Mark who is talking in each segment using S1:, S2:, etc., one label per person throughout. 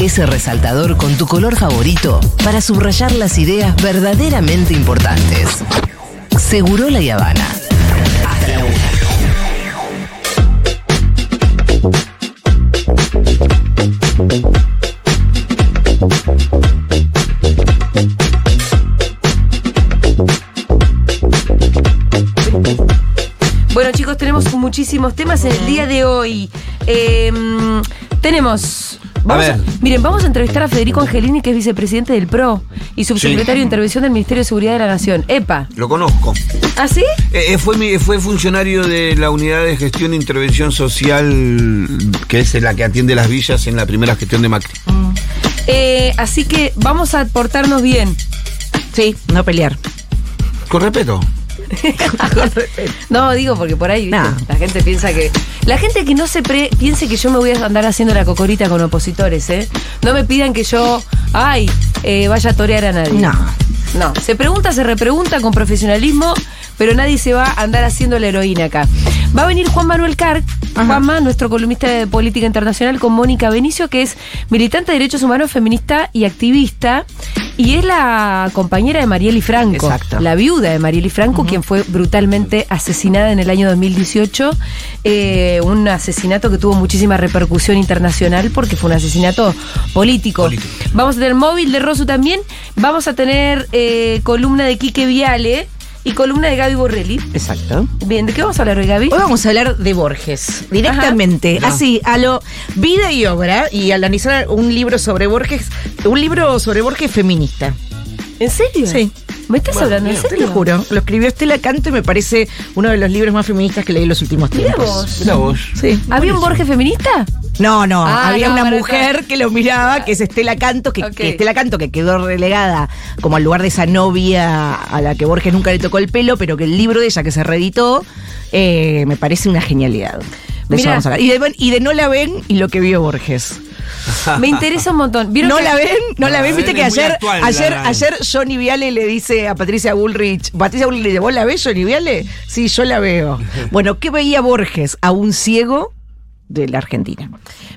S1: ese resaltador con tu color favorito para subrayar las ideas verdaderamente importantes. Seguro la Habana.
S2: Bueno, chicos, tenemos muchísimos temas en el día de hoy. Eh, tenemos. Vamos
S3: ver.
S2: miren, vamos a entrevistar a Federico Angelini, que es vicepresidente del PRO y subsecretario de Intervención del Ministerio de Seguridad de la Nación. EPA.
S3: Lo conozco.
S2: ¿Ah, sí?
S3: Eh, eh, fue, mi- fue funcionario de la unidad de gestión e intervención social, que es la que atiende las villas en la primera gestión de Macri.
S2: Eh, así que vamos a portarnos bien.
S4: Sí, no pelear.
S3: Con respeto.
S2: No, digo porque por ahí ¿viste?
S4: Nah.
S2: la gente piensa que. La gente que no se pre- piense que yo me voy a andar haciendo la cocorita con opositores, ¿eh? No me pidan que yo, ay, eh, vaya a torear a nadie.
S4: No.
S2: No, se pregunta, se repregunta con profesionalismo, pero nadie se va a andar haciendo la heroína acá. Va a venir Juan Manuel Carr, Juanma, nuestro columnista de política internacional, con Mónica Benicio, que es militante de derechos humanos, feminista y activista, y es la compañera de Marieli Franco,
S4: Exacto.
S2: la viuda de Marieli Franco, quien fue brutalmente asesinada en el año 2018, eh, un asesinato que tuvo muchísima repercusión internacional porque fue un asesinato político.
S3: Político.
S2: Vamos a tener móvil de Rosu también. Vamos a tener eh, columna de Quique Viale y columna de Gaby Borrelli.
S4: Exacto.
S2: Bien, ¿de qué vamos a hablar hoy, Gaby?
S4: Hoy vamos a hablar de Borges, directamente,
S3: Ajá.
S4: así, a lo vida y obra, y al analizar un libro sobre Borges, un libro sobre Borges feminista.
S2: ¿En serio?
S4: Sí.
S2: ¿Me estás
S3: Bueno,
S2: hablando en
S3: mira,
S4: Te
S2: serio?
S4: lo juro. Lo escribió Estela Canto y me parece uno de los libros más feministas que leí en los últimos
S2: Mira
S4: tiempos.
S2: vos.
S3: Mira vos.
S4: Sí.
S2: ¿Había un Borges feminista?
S4: No, no,
S2: Ah,
S4: había
S2: no,
S4: una mujer que lo miraba, que es Estela Canto, que, Estela Canto que quedó relegada como al lugar de esa novia a la que Borges nunca le tocó el pelo, pero que el libro de ella que se reeditó eh, me parece una genialidad. De eso vamos a hablar. Y de, y de no la ven y lo que vio Borges.
S2: Me interesa un montón. ¿Vieron
S4: ¿No
S2: que-
S4: la ven? ¿No la
S3: No,
S4: ven?
S3: la
S4: Viste que ayer,
S3: actual,
S4: ayer, ayer Johnny Viale le dice a Patricia Bullrich, Patricia Bullrich le dice, ¿vos la ves, Johnny Viale? Sí, yo la veo. Bueno, ¿qué veía Borges? A un ciego de la Argentina.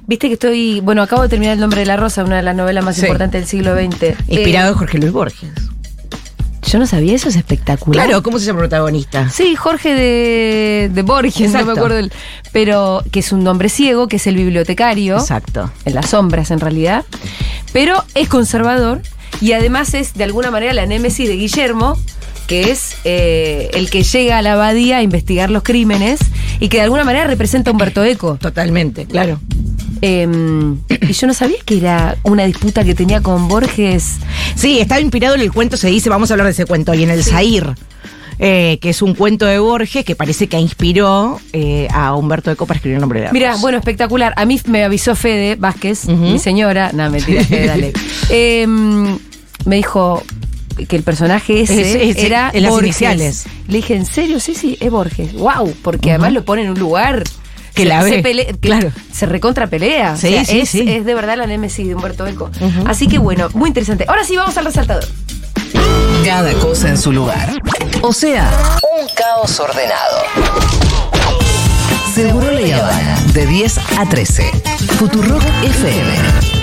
S2: Viste que estoy. Bueno, acabo de terminar El nombre de la rosa, una de las novelas más
S4: Sí.
S2: importantes del siglo XX.
S4: Inspirado en
S2: Eh,
S4: Jorge Luis Borges.
S2: yo no sabía eso, es espectacular.
S4: Claro, ¿cómo se llama el protagonista?
S2: Sí, Jorge de, de Borges, no
S4: Exacto.
S2: me acuerdo. el- pero que es un hombre ciego, que es el bibliotecario.
S4: Exacto.
S2: En las sombras, en realidad. Pero es conservador y además es, de alguna manera, la némesis de Guillermo, que es eh, el que llega a la abadía a investigar los crímenes y que de alguna manera representa a Humberto Eco.
S4: Totalmente, claro.
S2: Eh, y yo no sabía que era una disputa que tenía con Borges.
S4: Sí, estaba inspirado en el cuento, se dice, vamos a hablar de ese cuento, y en el Zair, eh, que es un cuento de Borges que parece que inspiró eh, a Humberto Eco para escribir el nombre de
S2: Mira, bueno, espectacular. A mí me avisó Fede Vázquez, mi señora. No, mentira, Fede, dale. Eh, me dijo que el personaje ese
S4: Es- es-
S2: era
S4: en las
S2: Borges.
S4: iniciales.
S2: Le dije, ¿en serio? Sí, sí, es Borges. Wow, porque además lo pone en un lugar
S4: Que
S2: se-
S4: la
S2: se
S4: ve,
S2: pele- que
S4: claro.
S2: Se recontra pelea.
S4: Sí,
S2: O sea,
S4: sí,
S2: es,
S4: sí.
S2: es de verdad la némesis de Humberto Eco. Así que bueno, muy interesante. Ahora sí, vamos al resaltador.
S1: Cada cosa en su lugar. O sea, un caos ordenado. Seguro la Habana. De 10 a 13. Futurock FM.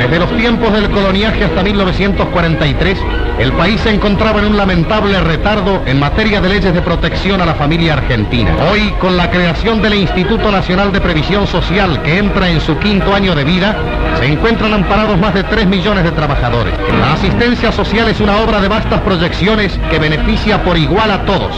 S5: Desde los tiempos del coloniaje hasta 1943, el país se encontraba en un lamentable retardo en materia de leyes de protección a la familia argentina. Hoy, con la creación del Instituto Nacional de Previsión Social, que entra en su quinto año de vida, se encuentran amparados más de 3 millones de trabajadores. La asistencia social es una obra de vastas proyecciones que beneficia por igual a todos.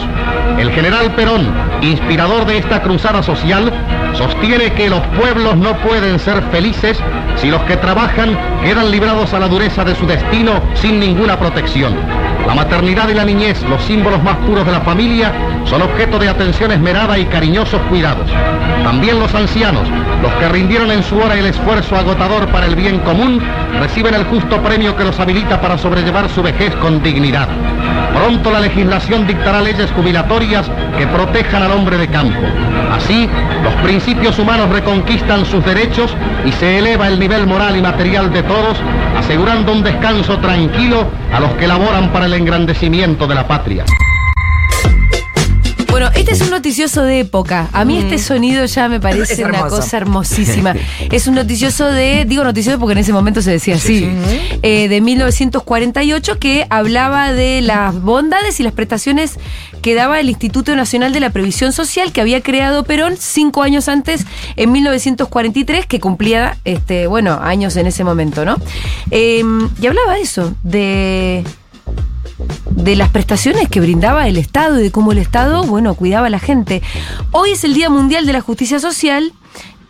S5: El general Perón, inspirador de esta cruzada social, sostiene que los pueblos no pueden ser felices si los que trabajan quedan librados a la dureza de su destino sin ninguna protección. La maternidad y la niñez, los símbolos más puros de la familia, son objeto de atención esmerada y cariñosos cuidados. También los ancianos, los que rindieron en su hora el esfuerzo agotador para el bien común, reciben el justo premio que los habilita para sobrellevar su vejez con dignidad. Pronto la legislación dictará leyes jubilatorias que protejan al hombre de campo. Así, los principios humanos reconquistan sus derechos y se eleva el nivel moral y material de todos, asegurando un descanso tranquilo a los que laboran para el engrandecimiento de la patria.
S2: Este es un noticioso de época. A mí este sonido ya me parece
S4: Es
S2: una cosa hermosísima. es un noticioso de, digo noticioso porque en ese momento se decía así, eh, de 1948 que hablaba de las bondades y las prestaciones que daba el Instituto Nacional de la Previsión Social que había creado Perón cinco años antes, en 1943, que cumplía, este, bueno, años en ese momento, ¿no? Eh, y hablaba de eso, de de las prestaciones que brindaba el Estado y de cómo el Estado, bueno, cuidaba a la gente. Hoy es el Día Mundial de la Justicia Social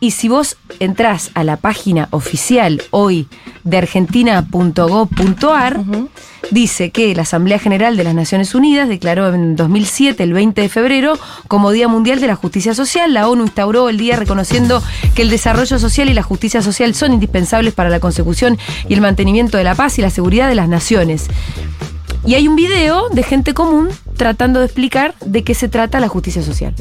S2: y si vos entrás a la página oficial hoy de argentina.gov.ar, dice que la Asamblea General de las Naciones Unidas declaró en 2007, el 20 de febrero, como Día Mundial de la Justicia Social. La ONU instauró el día reconociendo que el desarrollo social y la justicia social son indispensables para la consecución y el mantenimiento de la paz y la seguridad de las naciones. Y hay un video de gente común tratando de explicar de qué se trata la justicia social.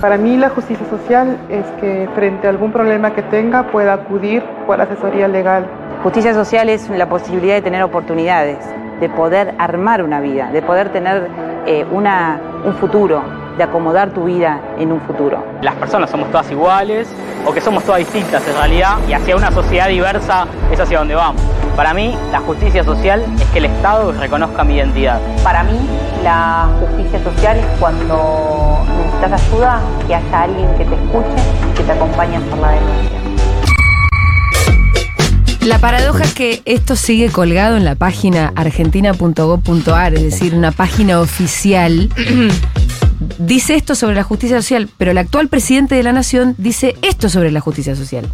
S6: Para mí la justicia social es que frente a algún problema que tenga pueda acudir por asesoría legal.
S7: Justicia social es la posibilidad de tener oportunidades, de poder armar una vida, de poder tener eh, una, un futuro, de acomodar tu vida en un futuro.
S8: las personas somos todas iguales o que somos todas distintas en realidad y hacia una sociedad diversa es hacia donde vamos. Para mí, la justicia social es que el Estado reconozca mi identidad.
S7: Para mí, la justicia social es cuando necesitas ayuda, que haya alguien que te escuche y que te acompañe por la denuncia.
S2: La paradoja es que esto sigue colgado en la página argentina.gov.ar, es decir, una página oficial. Dice esto sobre la justicia social, pero el actual presidente de la nación dice esto sobre la justicia social.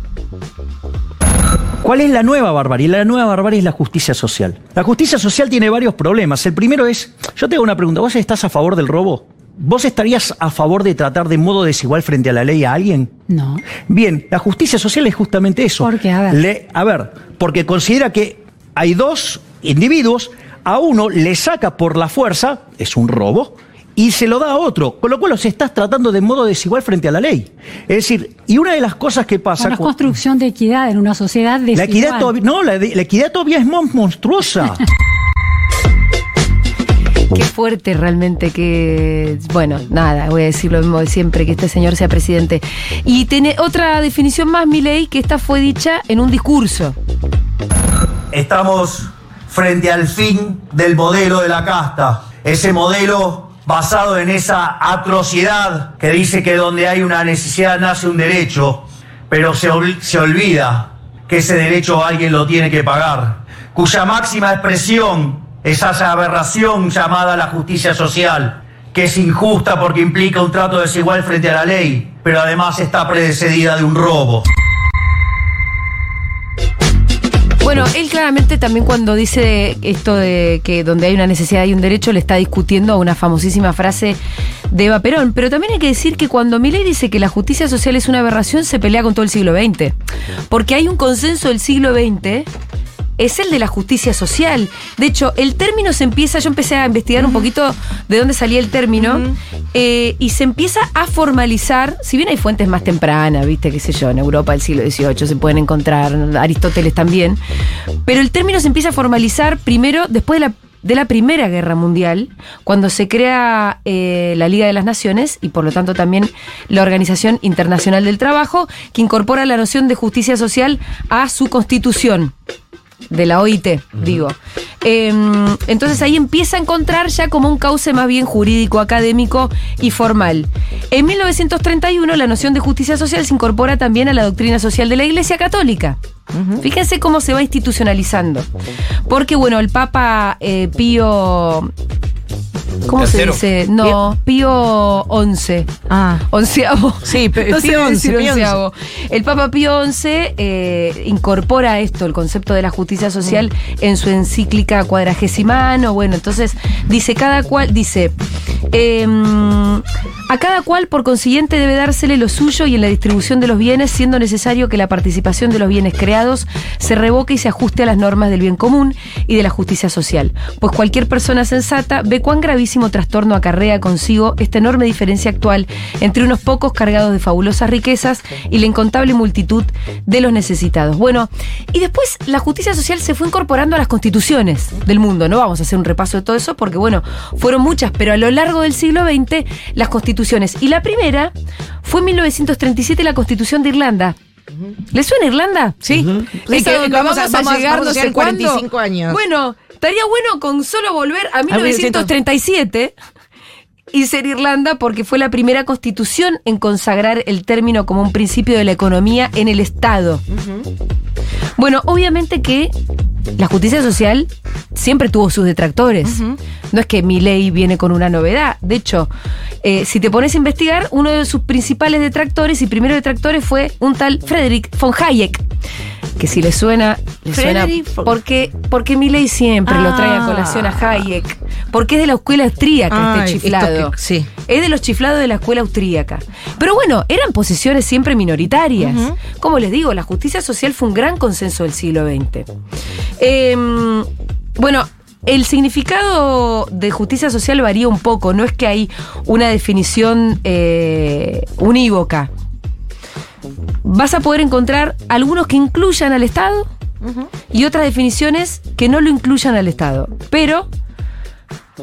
S9: ¿Cuál es la nueva barbarie? La nueva barbarie es la justicia social. La justicia social tiene varios problemas. El primero es, yo te hago una pregunta, ¿vos estás a favor del robo? ¿Vos estarías a favor de tratar de modo desigual frente a la ley a alguien?
S10: No.
S9: Bien, la justicia social es justamente eso.
S10: ¿Por qué? A ver.
S9: Le- a ver, porque considera que hay dos individuos, a uno le saca por la fuerza, es un robo, y se lo da a otro, con lo cual los estás tratando de modo desigual frente a la ley. Es decir, y una de las cosas que pasa...
S10: Una construcción de equidad en una sociedad
S9: la
S10: desigual.
S9: equidad todavía, no, la, la equidad todavía es mon- monstruosa.
S2: Qué fuerte realmente que. Bueno, nada, voy a decir lo mismo de siempre, que este señor sea presidente. Y tiene otra definición más, mi ley, que esta fue dicha en un discurso.
S11: Estamos frente al fin del modelo de la casta. Ese modelo basado en esa atrocidad que dice que donde hay una necesidad nace un derecho, pero se, se olvida que ese derecho alguien lo tiene que pagar, cuya máxima expresión es esa aberración llamada la justicia social, que es injusta porque implica un trato desigual frente a la ley, pero además está predecedida de un robo.
S2: Bueno, él claramente también cuando dice esto de que donde hay una necesidad hay un derecho, le está discutiendo a una famosísima frase de Eva Perón. Pero también hay que decir que cuando Milei dice que la justicia social es una aberración, se pelea con todo el siglo XX. Porque hay un consenso del siglo XX es el de la justicia social. De hecho, el término se empieza, yo empecé a investigar un poquito de dónde salía el término, eh, y se empieza a formalizar, si bien hay fuentes más tempranas, viste, qué sé yo, en Europa del siglo XVIII se pueden encontrar, Aristóteles también, pero el término se empieza a formalizar primero después de la de la Primera Guerra Mundial, cuando se crea eh, la Liga de las Naciones y por lo tanto también la Organización Internacional del Trabajo, que incorpora la noción de justicia social a su constitución de la OIT, digo. Eh, entonces ahí empieza a encontrar ya como un cauce más bien jurídico, académico y formal. En 1931 la noción de justicia social se incorpora también a la doctrina social de la Iglesia Católica. Fíjense cómo se va institucionalizando. Porque, bueno, el Papa eh, Pío. ¿Cómo
S3: Tercero.
S2: se dice? No, Pío XI.
S4: Ah.
S2: Onceavo.
S4: Sí,
S2: no
S4: Pío XI,
S2: onceavo. El Papa Pío XI eh, incorpora esto, el concepto de la justicia social, en su encíclica cuadragesimano. Bueno, entonces dice cada cual, dice, em, A cada cual, por consiguiente, debe dársele lo suyo y en la distribución de los bienes, siendo necesario que la participación de los bienes creados se revoque y se ajuste a las normas del bien común y de la justicia social. Pues cualquier persona sensata ve cuán gravísimo trastorno acarrea consigo esta enorme diferencia actual entre unos pocos cargados de fabulosas riquezas y la incontable multitud de los necesitados. Bueno, y después la justicia social se fue incorporando a las constituciones del mundo. No vamos a hacer un repaso de todo eso porque, bueno, fueron muchas, pero a lo largo del siglo XX las constituciones. Y la primera fue en 1937 la constitución de Irlanda. ¿Le suena Irlanda?
S4: Sí. Sí,
S2: Esa
S4: que vamos a- vamos a-
S2: llegar
S4: vamos a
S2: no sé
S4: llegar
S2: cuándo.
S4: 45 años.
S2: Bueno, estaría bueno con solo volver a 1937 y ser Irlanda porque fue la primera constitución en consagrar el término como un principio de la economía en el Estado. Bueno, obviamente que la justicia social siempre tuvo sus detractores. No es que mi ley viene con una novedad. De hecho, eh, si te pones a investigar, uno de sus principales detractores y primeros detractores fue un tal Frederick von Hayek. Que si le suena, le suena
S4: von-
S2: porque, porque mi ley siempre lo trae a
S4: Ah.
S2: colación a Hayek. Porque es de la escuela austríaca este
S4: esto
S2: chiflado.
S4: que- sí.
S2: Es de los chiflados de la escuela austríaca. Pero bueno, eran posiciones siempre minoritarias. Como les digo, la justicia social fue un gran consenso del siglo XX. Em, bueno, el significado de justicia social varía un poco. No es que hay una definición eh, unívoca. Vas a poder encontrar algunos que incluyan al Estado y otras definiciones que no lo incluyan al Estado. Pero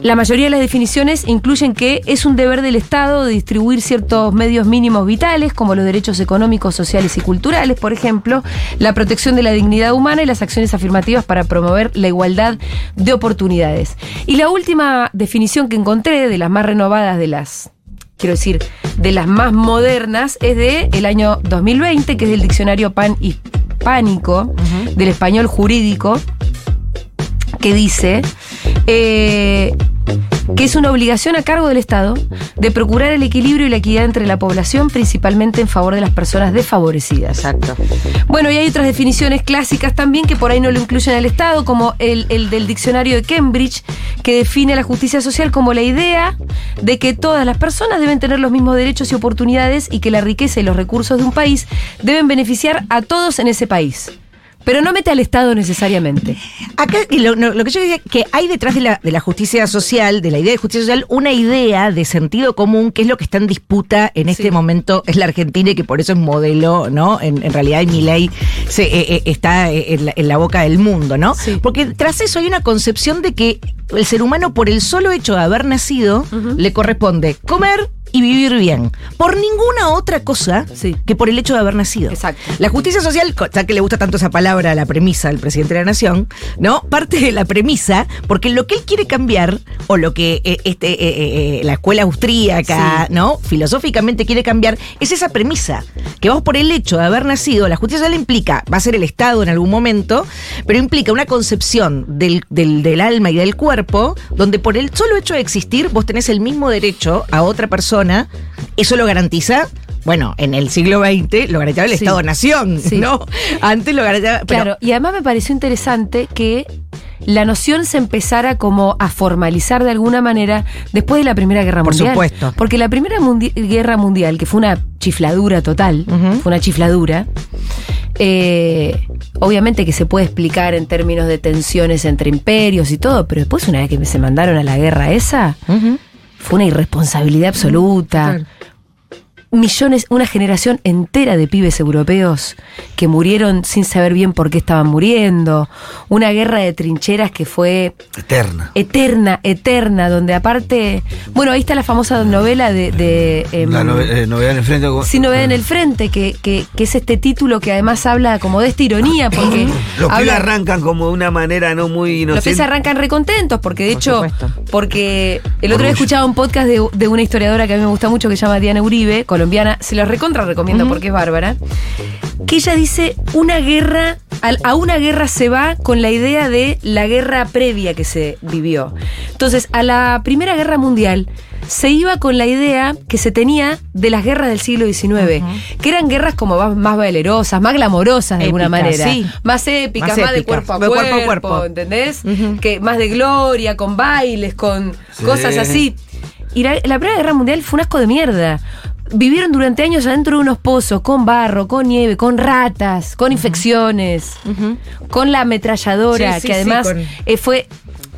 S2: la mayoría de las definiciones incluyen que es un deber del Estado de distribuir ciertos medios mínimos vitales, como los derechos económicos, sociales y culturales, por ejemplo, la protección de la dignidad humana y las acciones afirmativas para promover la igualdad de oportunidades. Y la última definición que encontré, de las más renovadas de las quiero decir, de las más modernas, es de el año 2020, que es del diccionario pan hispánico, del español jurídico, que dice eh, que es una obligación a cargo del Estado de procurar el equilibrio y la equidad entre la población, principalmente en favor de las personas desfavorecidas.
S4: Exacto.
S2: Bueno, y hay otras definiciones clásicas también que por ahí no lo incluyen al Estado, como el, el del diccionario de Cambridge, que define la justicia social como la idea de que todas las personas deben tener los mismos derechos y oportunidades y que la riqueza y los recursos de un país deben beneficiar a todos en ese país. Pero no mete al Estado necesariamente.
S4: Acá lo, lo que yo decía, que hay detrás de la, de la justicia social, de la idea de justicia social, una idea de sentido común, que es lo que está en disputa en este momento, es la Argentina y que por eso es modelo, ¿no? En, en realidad, mi ley se, eh, eh, está eh, en la, en la boca del mundo, ¿no? Porque tras eso hay una concepción de que el ser humano, por el solo hecho de haber nacido, le corresponde comer y vivir bien. Por ninguna otra cosa que por el hecho de haber nacido.
S2: Exacto.
S4: La justicia social, ya que le gusta tanto esa palabra la premisa al presidente de la nación, ¿no? Parte de la premisa, porque lo que él quiere cambiar, o lo que eh, este, eh, eh, eh, la escuela austríaca, ¿no? Filosóficamente quiere cambiar, es esa premisa. Que vos por el hecho de haber nacido, la justicia social implica, va a ser el Estado en algún momento, pero implica una concepción del, del, del alma y del cuerpo, donde por el solo hecho de existir, vos tenés el mismo derecho a otra persona. Eso lo garantiza. Bueno, en el siglo XX lo garantizaba el
S2: Sí.
S4: Estado-Nación,
S2: Sí.
S4: ¿no? Antes lo garantizaba. pero-
S2: Claro, y además me pareció interesante que la noción se empezara como a formalizar de alguna manera después de la Primera Guerra
S4: Por
S2: Mundial.
S4: supuesto.
S2: Porque la Primera Mundi- Guerra Mundial, que fue una chifladura total, fue una chifladura, eh, obviamente que se puede explicar en términos de tensiones entre imperios y todo, pero después una vez que se mandaron a la guerra esa, fue una irresponsabilidad absoluta. Millones, una generación entera de pibes europeos que murieron sin saber bien por qué estaban muriendo. Una guerra de trincheras que fue
S3: Eterna.
S2: eterna, eterna, donde aparte. Bueno, ahí está la famosa novela de. de, em,
S3: La eh, novedad en el frente.
S2: Sí, Novedad en el Frente, que, que, que es este título que además habla como de esta ironía, porque.
S3: Los pibes
S2: habla-
S3: arrancan como de una manera no muy
S2: los
S3: inocente.
S2: pibes arrancan recontentos, porque de hecho,
S4: supuesto.
S2: porque el otro día escuchaba un podcast de, de una historiadora que a mí me gusta mucho, que se llama Diana Uribe, colombiana, se los recontra recomiendo porque es bárbara, que ella dice, una guerra, a una guerra se va con la idea de la guerra previa que se vivió. Entonces, a la Primera Guerra Mundial se iba con la idea que se tenía de las guerras del siglo XIX, que eran guerras como más, más valerosas, más glamorosas de alguna manera,
S4: sí.
S2: más épicas,
S4: Más
S2: más, de cuerpo a
S4: de
S2: cuerpo,
S4: cuerpo a cuerpo.
S2: ¿entendés? Que más de gloria, con bailes, con
S3: Sí.
S2: cosas así. y la, la Primera Guerra Mundial fue un asco de mierda. Vivieron durante años adentro de unos pozos, con barro, con nieve, con ratas, con infecciones, con la ametralladora,
S4: Sí, sí,
S2: que
S4: sí,
S2: además
S4: con-
S2: eh, fue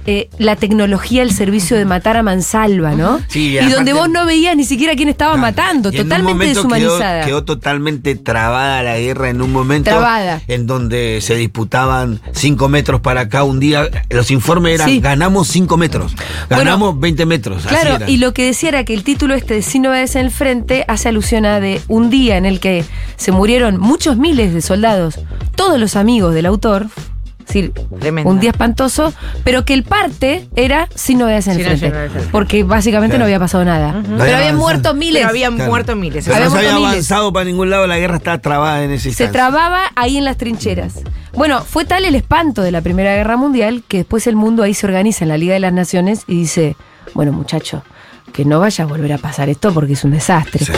S2: eh, la tecnología al servicio de matar a mansalva, ¿no?
S3: Sí, y aparte-
S2: donde vos no veías ni siquiera quién estaba matando, totalmente deshumanizada.
S3: Quedó, quedó totalmente trabada la guerra en un momento.
S2: Trabada.
S3: En donde se disputaban cinco metros para acá un día. Los informes eran:
S2: Sí.
S3: ganamos cinco metros, ganamos 20 metros.
S2: Claro, y lo que decía era que el título este de Sin novedades en el frente hace alusión a de un día en el que se murieron muchos miles de soldados, todos los amigos del autor. Es decir,
S4: Tremendo.
S2: un día espantoso, pero que el parte era sin novedades en el
S4: Sin
S2: frente. Porque básicamente
S3: Claro.
S2: no había pasado nada. Pero
S3: había
S2: habían
S3: avanzado.
S2: muerto miles.
S4: Pero habían
S3: Claro.
S4: muerto miles.
S3: Pero
S2: había
S3: no se había
S2: miles.
S3: avanzado para ningún lado, la guerra estaba trabada en ese
S2: Se
S3: instante.
S2: trababa ahí en las trincheras. Bueno, fue tal el espanto de la Primera Guerra Mundial que después el mundo ahí se organiza en la Liga de las Naciones y dice, bueno muchacho, que no vaya a volver a pasar esto porque es un desastre.
S3: Sí.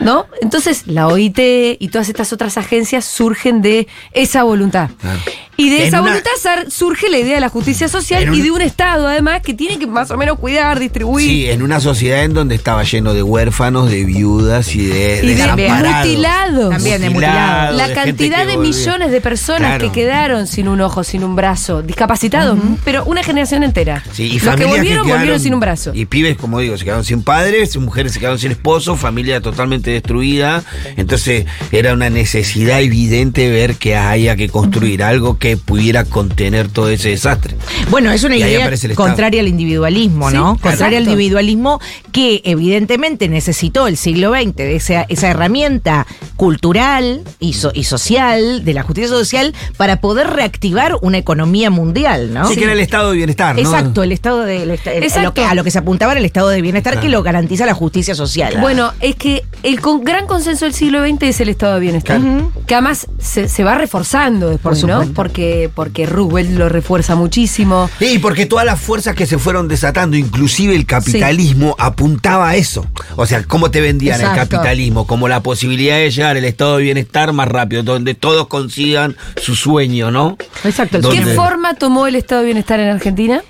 S2: ¿No? Entonces la OIT y todas estas otras agencias surgen de esa voluntad.
S3: Claro.
S2: Y de esa
S3: una-
S2: voluntad surge la idea de la justicia social
S3: En
S2: y
S3: un-
S2: de un Estado además que tiene que más o menos cuidar, distribuir.
S3: Sí, en una sociedad en donde estaba lleno de huérfanos, de viudas y de,
S2: Y de
S3: desamparados.
S2: mutilados.
S4: También de
S3: Mutilados,
S2: La
S3: de
S2: cantidad de millones de personas
S3: Claro.
S2: que quedaron sin un ojo, sin un brazo, discapacitados, pero una generación entera.
S3: Sí, y
S2: Los que volvieron,
S3: quedaron-
S2: volvieron sin un brazo.
S3: Y pibes, como digo, se quedaron sin padres, mujeres se quedaron sin esposo, familia totalmente destruida. Entonces era una necesidad evidente ver que haya que construir algo que pudiera contener todo ese desastre.
S4: Bueno, es una
S3: Y
S4: idea contraria al individualismo,
S2: Sí,
S4: ¿no? Contraria al individualismo que evidentemente necesitó el siglo XX de esa, esa herramienta cultural y, so- y social, de la justicia social, para poder reactivar una economía mundial, ¿no?
S3: Sí, que era el estado de bienestar, ¿no?
S4: Exacto, el estado de el esta- el-
S2: Exacto.
S4: A, lo que, a lo que se apuntaba era el estado de bienestar que lo garantiza la justicia social.
S2: Bueno, es que el con- gran consenso del siglo XX es el estado de bienestar.
S4: Claro.
S2: Que además se, se va reforzando después,
S4: Por
S2: ¿no?
S4: supuesto.
S2: Porque, porque Roosevelt lo refuerza muchísimo.
S3: Sí, porque todas las fuerzas que se fueron desatando, inclusive el capitalismo, apuntaba a eso. O sea, ¿cómo te vendían el capitalismo? Como la posibilidad de llegar al estado de bienestar más rápido, donde todos consigan su sueño, ¿no?
S4: Exacto, el.
S2: ¿Qué forma tomó el estado de bienestar en Argentina?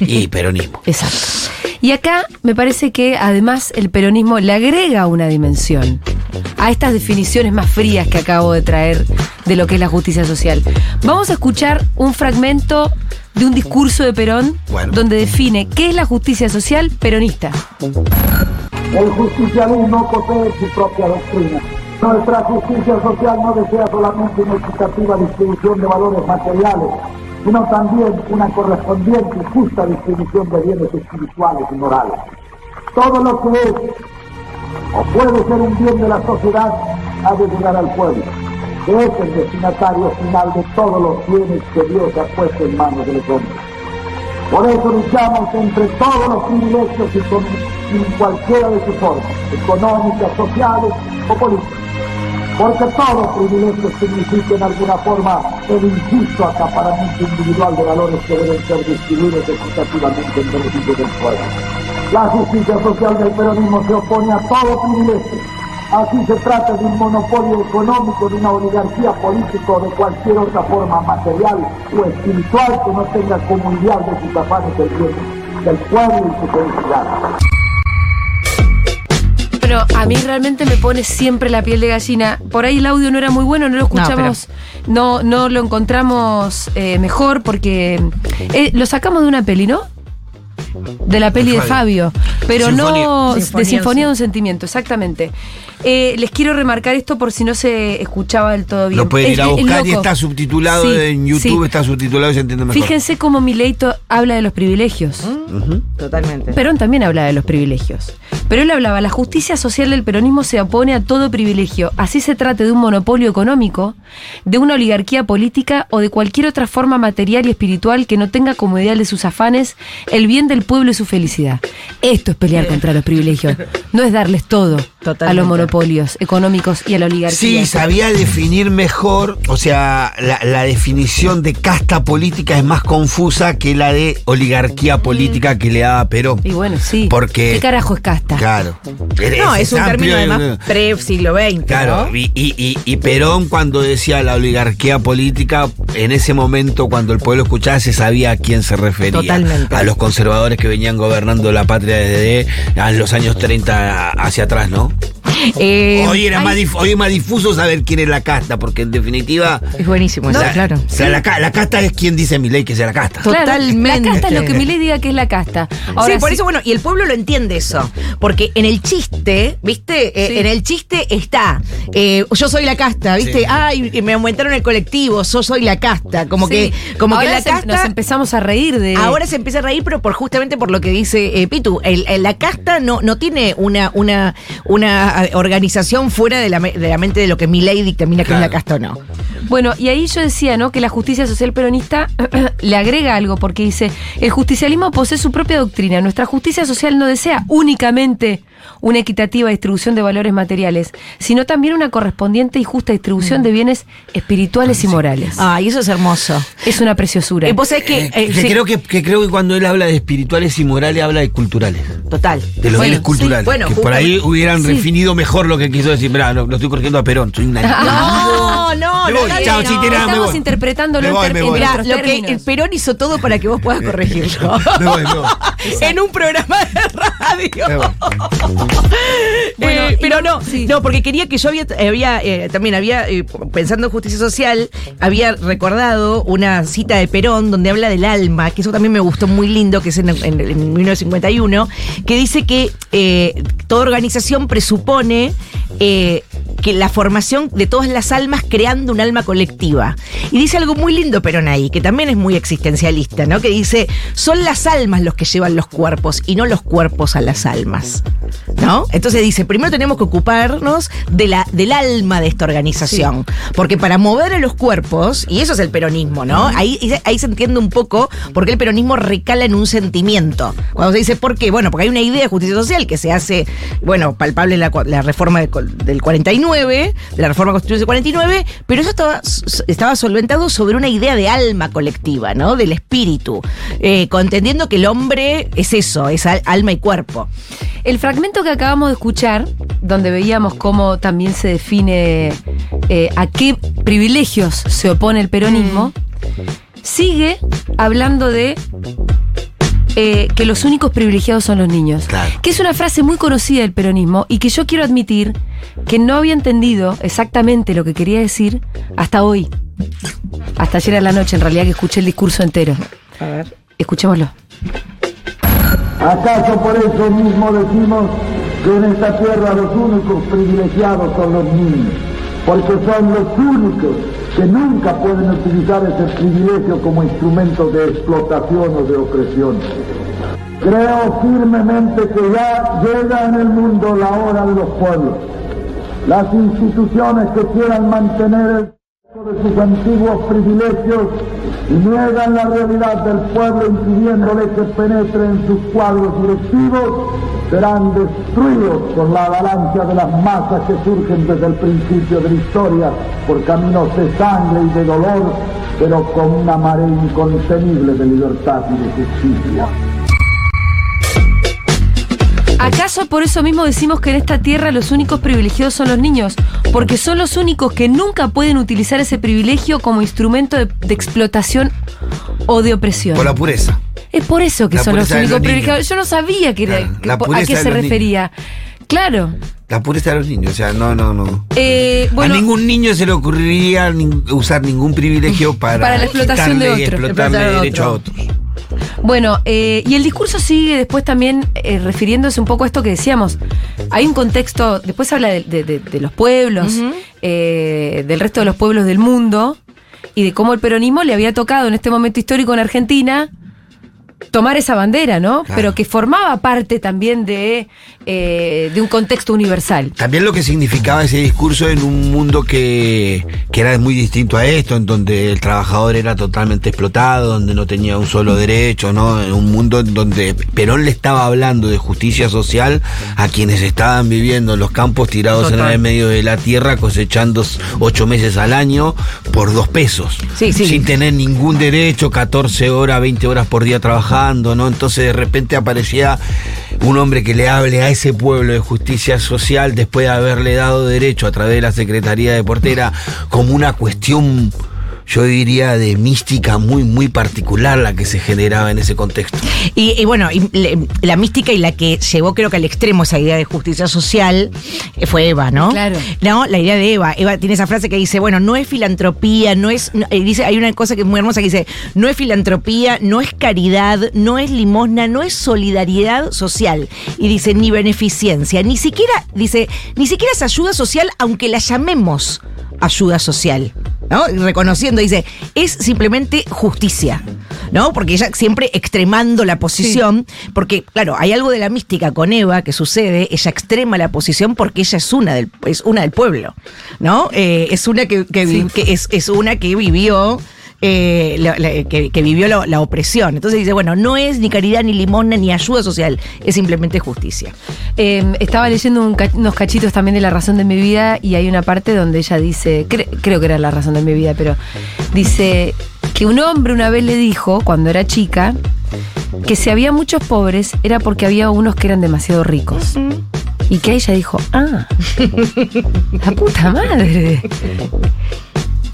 S3: Y peronismo.
S2: Exacto. Y acá me parece que además el peronismo le agrega una dimensión a estas definiciones más frías que acabo de traer de lo que es la justicia social. Vamos a escuchar un fragmento de un discurso de Perón
S3: Bueno.
S2: donde define qué es la justicia social peronista.
S12: El justicialismo posee su propia doctrina. Nuestra justicia social no desea solamente una equitativa distribución de valores materiales, sino también una correspondiente y justa distribución de bienes espirituales y morales. Todo lo que es o puede ser un bien de la sociedad ha de llegar al pueblo, es el destinatario final de todos los bienes que Dios ha puesto en manos de los hombres. Por eso luchamos entre todos los privilegios y con, en cualquiera de sus formas, económicas, sociales o políticas. Porque todo privilegio significa en alguna forma el injusto acaparamiento individual de valores que deben ser distribuidos equitativamente en beneficio del pueblo. La justicia social del peronismo se opone a todo privilegio. Así se trata de un monopolio económico, de una oligarquía política o de cualquier otra forma material o espiritual que no tenga como ideal de sus afanes el bien del pueblo y su felicidad.
S2: Bueno, a mí realmente me pone siempre la piel de gallina. Por ahí el audio no era muy bueno, no lo escuchamos, no, no, lo encontramos eh, mejor porque eh, lo sacamos de una peli, ¿no? De la peli de Fabio, pero no
S4: Sinfonía.
S2: de Sinfonía de un Sentimiento, exactamente. Eh, les quiero remarcar esto por si no se escuchaba del todo bien.
S3: Lo pueden ir a
S2: es
S3: buscar y está subtitulado
S2: Sí,
S3: en YouTube,
S2: sí.
S3: está subtitulado y se entiende mejor.
S2: Fíjense cómo Mileito habla de los privilegios.
S4: Totalmente.
S2: Perón también habla de los privilegios. Pero él hablaba, la justicia social del peronismo se opone a todo privilegio, así se trate de un monopolio económico, de una oligarquía política o de cualquier otra forma material y espiritual que no tenga como ideal de sus afanes el bien del pueblo y su felicidad. Esto es pelear contra los privilegios, no es darles todo a los monopolios económicos y a la oligarquía.
S3: Sí, sabía definir mejor, o sea, la, la definición de casta política es más confusa que la de oligarquía política que le daba Perón.
S2: Y bueno, sí.
S3: Porque-
S2: ¿Qué carajo es casta?
S3: Claro.
S4: No, es un
S3: amplio
S4: término además pre-siglo XX.
S3: Claro,
S4: ¿no?
S3: y, y- y- y Perón cuando decía la oligarquía política en ese momento, cuando el pueblo escuchaba, se sabía a quién se refería.
S4: Totalmente.
S3: A los conservadores que venían gobernando la patria desde a los años 30 hacia atrás, ¿no?
S4: Eh,
S3: hoy, era
S4: hay-
S3: más dif- hoy es más difuso saber quién es la casta, porque en definitiva.
S4: Es buenísimo eso, claro.
S3: o sea, la, ca- la casta es quien dice mi ley que sea la casta.
S4: Totalmente.
S2: La casta es lo que Milei diga que es la casta. Ahora
S4: sí, por
S2: sí-
S4: eso, bueno, y el pueblo lo entiende eso. Porque en el chiste, ¿viste? Eh,
S2: Sí.
S4: En el chiste está, eh, yo soy la casta, ¿viste?
S3: Sí.
S4: Ay, me aumentaron el colectivo, yo soy la casta. Como
S2: Sí.
S4: que, como que la
S2: se-
S4: casta.
S2: nos empezamos a reír de.
S4: Ahora se empieza a reír, pero por justamente por lo que dice eh, Pitu. El- el- la casta no, no tiene una, una, una eh, organización fuera de la, de la mente de lo que mi ley dictamina que es la casta o no.
S2: Bueno, y ahí yo decía, ¿no? Que la justicia social peronista le agrega algo, porque dice, el justicialismo posee su propia doctrina. Nuestra justicia social no desea únicamente una equitativa distribución de valores materiales, sino también una correspondiente y justa distribución de bienes espirituales y morales.
S4: Ay, eso es hermoso.
S2: Es una preciosura.
S4: Eh, vos sabés que.
S3: Eh,
S4: eh,
S3: que
S4: sí,
S3: creo que, que creo que cuando él habla de espirituales y morales, habla de culturales.
S4: Total.
S3: De los
S4: Bueno,
S3: bienes
S4: sí,
S3: culturales.
S4: bueno,
S3: que por ahí hubieran
S2: sí.
S3: definido mejor lo que quiso decir. Mirá, lo, lo estoy corrigiendo a Perón. Soy una.
S4: No, no,
S3: Me
S4: no,
S3: voy,
S4: no,
S3: chao,
S4: no.
S3: chitera, me
S2: Estamos
S3: voy.
S2: interpretándolo
S3: Me voy,
S2: en
S3: me
S2: ter-
S3: voy.
S2: en
S4: Mirá,
S2: nuestros
S4: lo que el. Perón hizo todo para que vos puedas corregirlo.
S3: Me voy, me voy.
S4: en un programa de radio.
S3: Me voy.
S2: Bueno,
S4: Eh,
S2: y
S4: pero
S2: no-
S4: no,
S2: sí.
S4: no, porque quería que yo había, había eh, también había, eh, pensando en justicia social, había recordado una cita de Perón donde habla del alma, que eso también me gustó muy lindo, que es en, en- en 1951, que dice que eh, toda organización presupone eh, que la formación de todas las almas creando un alma colectiva. Y dice algo muy lindo Perón ahí, que también es muy existencialista, ¿no? Que dice, son las almas los que llevan los cuerpos y no los cuerpos a las almas. ¿No? Entonces dice, primero tenemos que ocuparnos de la, del alma de esta organización. Porque para mover a los cuerpos, y eso es el peronismo, ¿no? Ahí, ahí se entiende un poco por qué el peronismo recala en un sentimiento. Cuando se dice por qué, bueno, porque hay una idea de justicia social que se hace, bueno, palpable en la, reforma de del 49, de la reforma constitucional del 49, pero eso estaba, solventado sobre una idea de alma colectiva, ¿no? Del espíritu, eh, contendiendo que el hombre es eso, es al- alma y cuerpo.
S2: El fragmento que acabamos de escuchar, donde veíamos cómo también se define eh, a qué privilegios se opone el peronismo, sigue hablando de eh, que los únicos privilegiados son los niños.
S3: Claro.
S2: Que es una frase muy conocida del peronismo y que yo quiero admitir que no había entendido exactamente lo que quería decir hasta hoy. Hasta ayer a la noche, en realidad, que escuché el discurso entero.
S4: A ver.
S2: Escuchémoslo.
S12: ¿Acaso por eso mismo decimos que en esta tierra los únicos privilegiados son los niños? Porque son los únicos que nunca pueden utilizar ese privilegio como instrumento de explotación o de opresión. Creo firmemente que ya llega en el mundo la hora de los pueblos. Las instituciones que quieran mantener el de sus antiguos privilegios y niegan la realidad del pueblo impidiéndole que penetre en sus cuadros directivos, serán destruidos por la avalancha de las masas que surgen desde el principio de la historia por caminos de sangre y de dolor, pero con una marea incontenible de libertad y de justicia.
S2: ¿Acaso por eso mismo decimos que en esta tierra los únicos privilegiados son los niños? Porque son los únicos que nunca pueden utilizar ese privilegio como instrumento de, de explotación o de opresión.
S3: Por la pureza.
S2: Es por eso que
S3: La
S2: son los únicos
S3: los
S2: privilegiados. Yo no sabía que era- que a qué se
S3: niños.
S2: refería. Claro.
S3: La pureza de los niños, o sea, no, no, no.
S2: Eh, bueno,
S3: a ningún niño se le ocurriría usar ningún privilegio para,
S2: Para la explotación de
S3: quitarle y explotarle derecho a
S4: otro.
S3: otros.
S2: Bueno, eh, y el discurso sigue después también eh, refiriéndose un poco a esto que decíamos. Hay un contexto, después habla de, de- de- de los pueblos, eh, del resto de los pueblos del mundo, y de cómo el peronismo le había tocado en este momento histórico en Argentina tomar esa bandera, ¿no?
S3: Claro.
S2: Pero que formaba parte también de, eh, de un contexto universal.
S3: También lo que significaba ese discurso en un mundo que, que era muy distinto a esto, en donde el trabajador era totalmente explotado, donde no tenía un solo derecho, ¿no? En un mundo en donde Perón le estaba hablando de justicia social a quienes estaban viviendo en los campos tirados en el medio de la tierra, cosechando ocho meses al año por dos pesos.
S4: Sí, sí.
S3: Sin tener ningún derecho, 14 horas, 20 horas por día trabajando, Entonces de repente aparecía un hombre que le hable a ese pueblo de justicia social después de haberle dado derecho a través de la Secretaría de Portera como una cuestión yo diría, de mística muy, muy particular la que se generaba en ese contexto.
S4: Y, y bueno, y le- la mística y la que llevó creo que al extremo esa idea de justicia social eh, fue Eva, ¿no?
S2: Claro.
S4: No, la idea de Eva. Eva tiene esa frase que dice, bueno, no es filantropía, no es, no- eh, dice, hay una cosa que es muy hermosa que dice, no es filantropía, no es caridad, no es limosna, no es solidaridad social. Y dice, ni beneficencia, ni siquiera, dice, ni siquiera es ayuda social, aunque la llamemos ayuda social. ¿No? Reconociendo, dice, es simplemente justicia. ¿No? Porque ella siempre extremando la posición, porque, claro, hay algo de la mística con Eva que sucede, ella extrema la posición porque ella es una del, es una del pueblo, ¿no? Eh, es una que, que es, es una que vivió. Eh, la- la- que, que vivió la, la opresión. Entonces dice, bueno, no es ni caridad, ni limosna, ni ayuda social, es simplemente justicia.
S2: Eh, estaba leyendo un unos cachitos también de La razón de mi vida y hay una parte donde ella dice, cre- creo que era La razón de mi vida, pero dice que un hombre una vez le dijo, cuando era chica, que si había muchos pobres era porque había unos que eran demasiado ricos. Y que ella dijo, ah, la puta madre.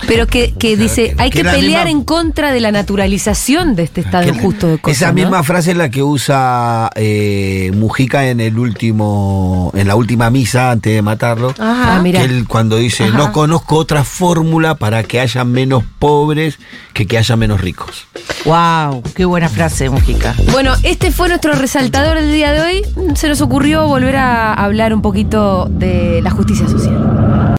S2: Pero que, que dice, hay
S3: que
S2: pelear
S3: misma-
S2: en contra de la naturalización de este estado injusto de cosas.
S3: Esa
S2: ¿no?
S3: misma frase es la que usa eh, Mujica en el último, en la última misa antes de matarlo.
S2: Ah, mira.
S3: Que él cuando dice,
S2: Ajá.
S3: no conozco otra fórmula para que haya menos pobres que que haya menos ricos.
S4: ¡Wow! ¡Qué buena frase, Mujica!
S2: Bueno, este fue nuestro resaltador del día de hoy. Se nos ocurrió volver a hablar un poquito de la justicia social.